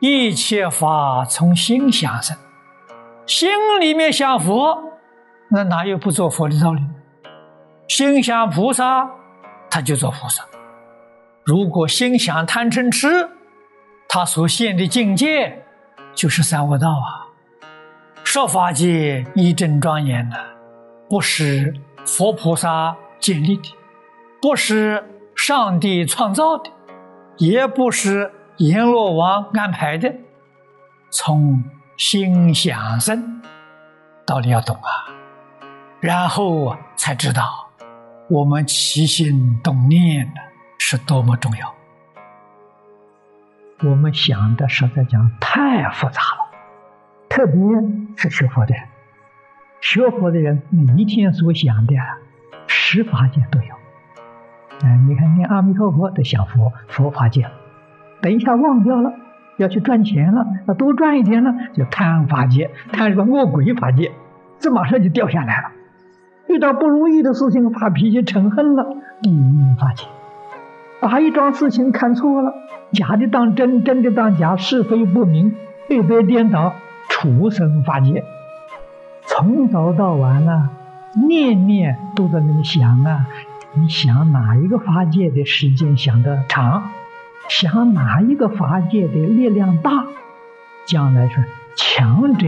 一切法从心想生，心里面想佛，那哪有不做佛的道理？心想菩萨，他就做菩萨；如果心想贪嗔痴，他所现的境界就是三恶道啊！说法界一真庄严的，不是佛菩萨建立的，不是上帝创造的，也不是阎罗王安排的，从心想生，道理要懂啊，然后才知道我们起心动念的是多么重要。我们想的实在讲太复杂了，特别是学佛的人，学佛的人每一天所想的十法界都有。嗯，你看念阿弥陀佛的想佛佛法界，等一下忘掉了，要去赚钱了，要多赚一点了，就贪法界，贪什么恶鬼法界，这马上就掉下来了。遇到不如意的事情发脾气嗔恨了，地狱法界。把一桩事情看错了，假的当真，真的当假，是非不明，黑白颠倒，畜生法界。从早到晚啊，念念都在那里想啊，你想哪一个法界的时间想得长，想哪一个法界的力量大，将来说强者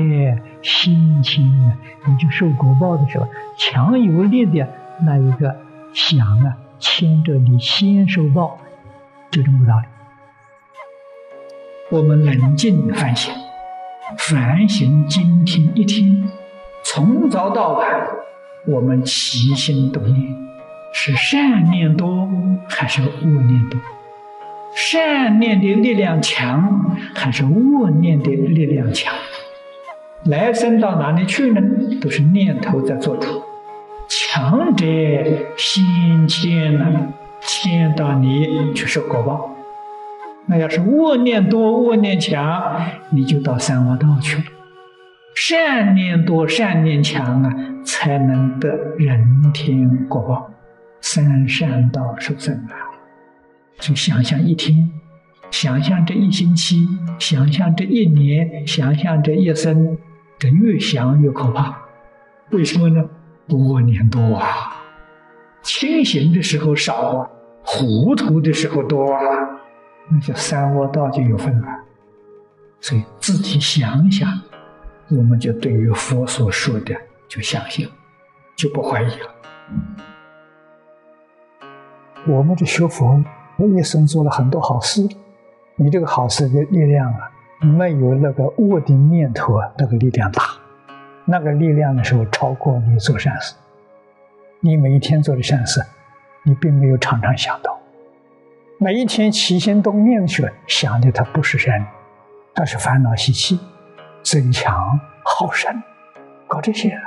心轻啊，你就受果报的时候，强有力的那一个想啊。牵着你先受报，就这么个道理。我们冷静反省，反省今天一天，从早到晚，我们起心动念是善念多还是恶念多？善念的力量强还是恶念的力量强？来生到哪里去呢？都是念头在做主。强者先迁呢，迁到你去受果报。那要是恶念多、恶念强，你就到三恶道去了。善念多、善念强啊，才能得人天果报，三善道受生啊。就想象一天，想象这一星期，想象这一年，想象这一生，这越想越可怕。为什么呢？多年多啊，清醒的时候少啊，糊涂的时候多啊，那叫三恶道就有份了。所以自己想想，我们就对于佛所说的就相信，就不怀疑了。我们这学佛，我一生做了很多好事，你这个好事的力量啊，没有那个恶的念头啊，那个力量大。那个力量的时候，超过你做善事。你每一天做的善事，你并没有常常想到。每一天起心动念去想的，它不是善，它是烦恼习气、增强好胜，搞这些。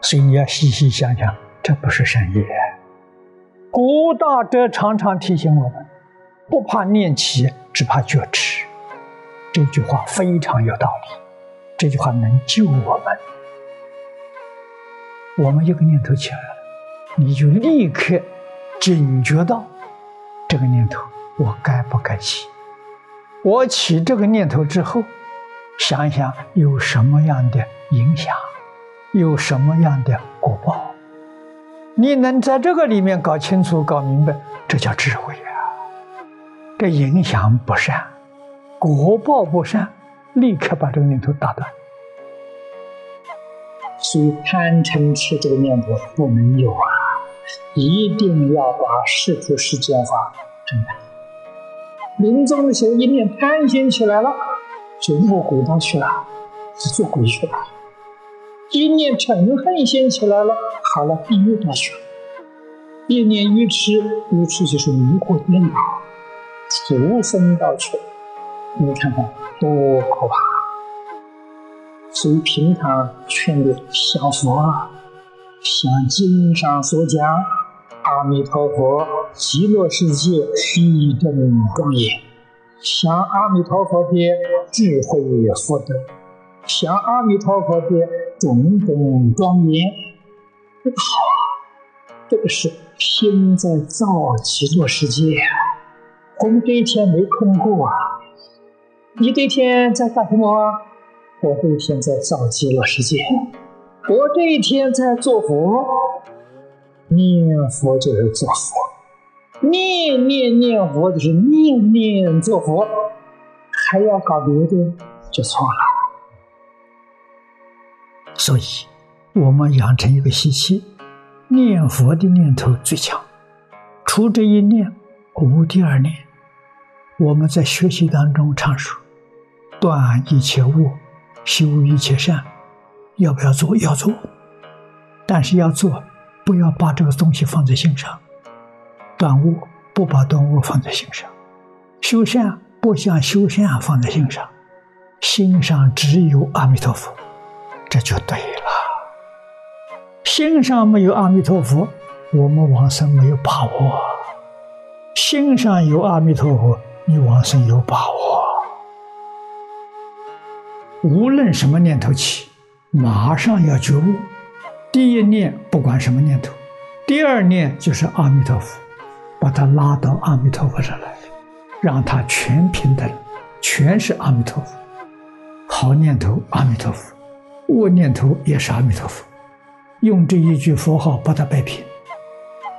所以你要细细想想，这不是善业。古大德常常提醒我们：不怕念起，只怕觉迟。这句话非常有道理。这句话能救我们。我们一个念头起来了，你就立刻警觉到这个念头，我该不该起？我起这个念头之后，想一想有什么样的影响，有什么样的果报？你能在这个里面搞清楚、搞明白，这叫智慧啊！这影响不善，果报不善。立刻把这个念头打断。所以贪嗔痴这个念头不能有啊！一定要把世出世间法正办。临终的时候一念贪心起来了，就入鬼道去了，就做鬼去了；一念嗔恨心起来了，好了，地狱道去了；一念愚痴，愚痴就是迷惑颠倒，畜生道去。你看看。多可怕！所以平常劝你想佛，想经上所讲，阿弥陀佛，极乐世界一真庄严，想阿弥陀佛的智慧福德，想阿弥陀佛的种种庄严，这个好啊！这个是拼在造极乐世界啊！我们这一天没空过啊！你这一天在干什么？我这一天在造极乐世界。我这一天在做佛，念佛就是做佛，念念念佛就是念念做佛，还要搞别的就错了。所以，我们养成一个习气，念佛的念头最强，除这一念，无第二念。我们在学习当中常说：“断一切恶，修一切善。”要不要做？要做，但是要做，不要把这个东西放在心上。断恶不把断恶放在心上，修善不将修善放在心上，心上只有阿弥陀佛，这就对了。心上没有阿弥陀佛，我们往生没有把握；心上有阿弥陀佛，你往生有把握。无论什么念头起。马上要觉悟，第一念不管什么念头，第二念就是阿弥陀佛，把他拉到阿弥陀佛这来，让他全平等，全是阿弥陀佛。好念头阿弥陀佛，恶念头也是阿弥陀佛，用这一句佛号把它摆平。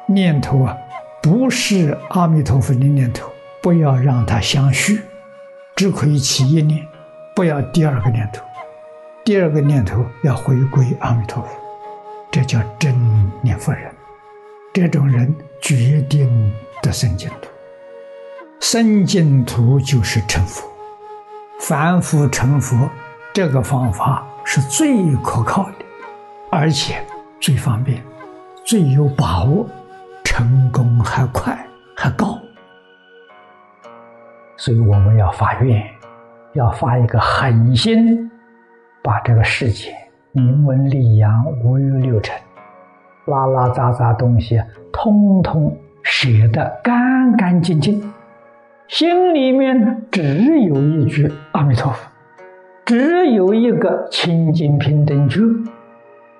念头啊，不是阿弥陀佛的念头，不要让它相续，只可以起一念，不要第二个念头。第二个念头要回归阿弥陀佛，这叫真念佛人。这种人决定得生净土，生净土就是成佛。凡夫成佛，这个方法是最可靠的，而且最方便、最有把握，成功还快还高。所以我们要发愿，要发一个狠心。把这个世界名闻利养五欲六尘，拉拉杂杂东西，通通舍得干干净净，心里面只有一句阿弥陀佛，只有一个清净平等觉，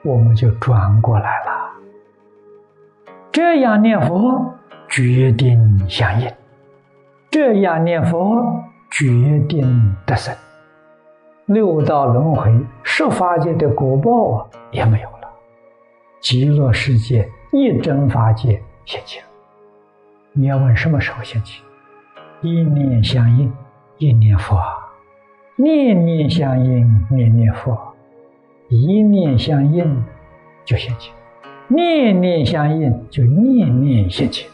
我们就转过来了。这样念佛，决定相应；这样念佛，决定得生。六道轮回，十法界的果报啊也没有了，极乐世界一真法界现起。你要问什么时候现起？一念相应，一念佛；念念相应，念念佛。一念相应就现前，念念相应就念念现前。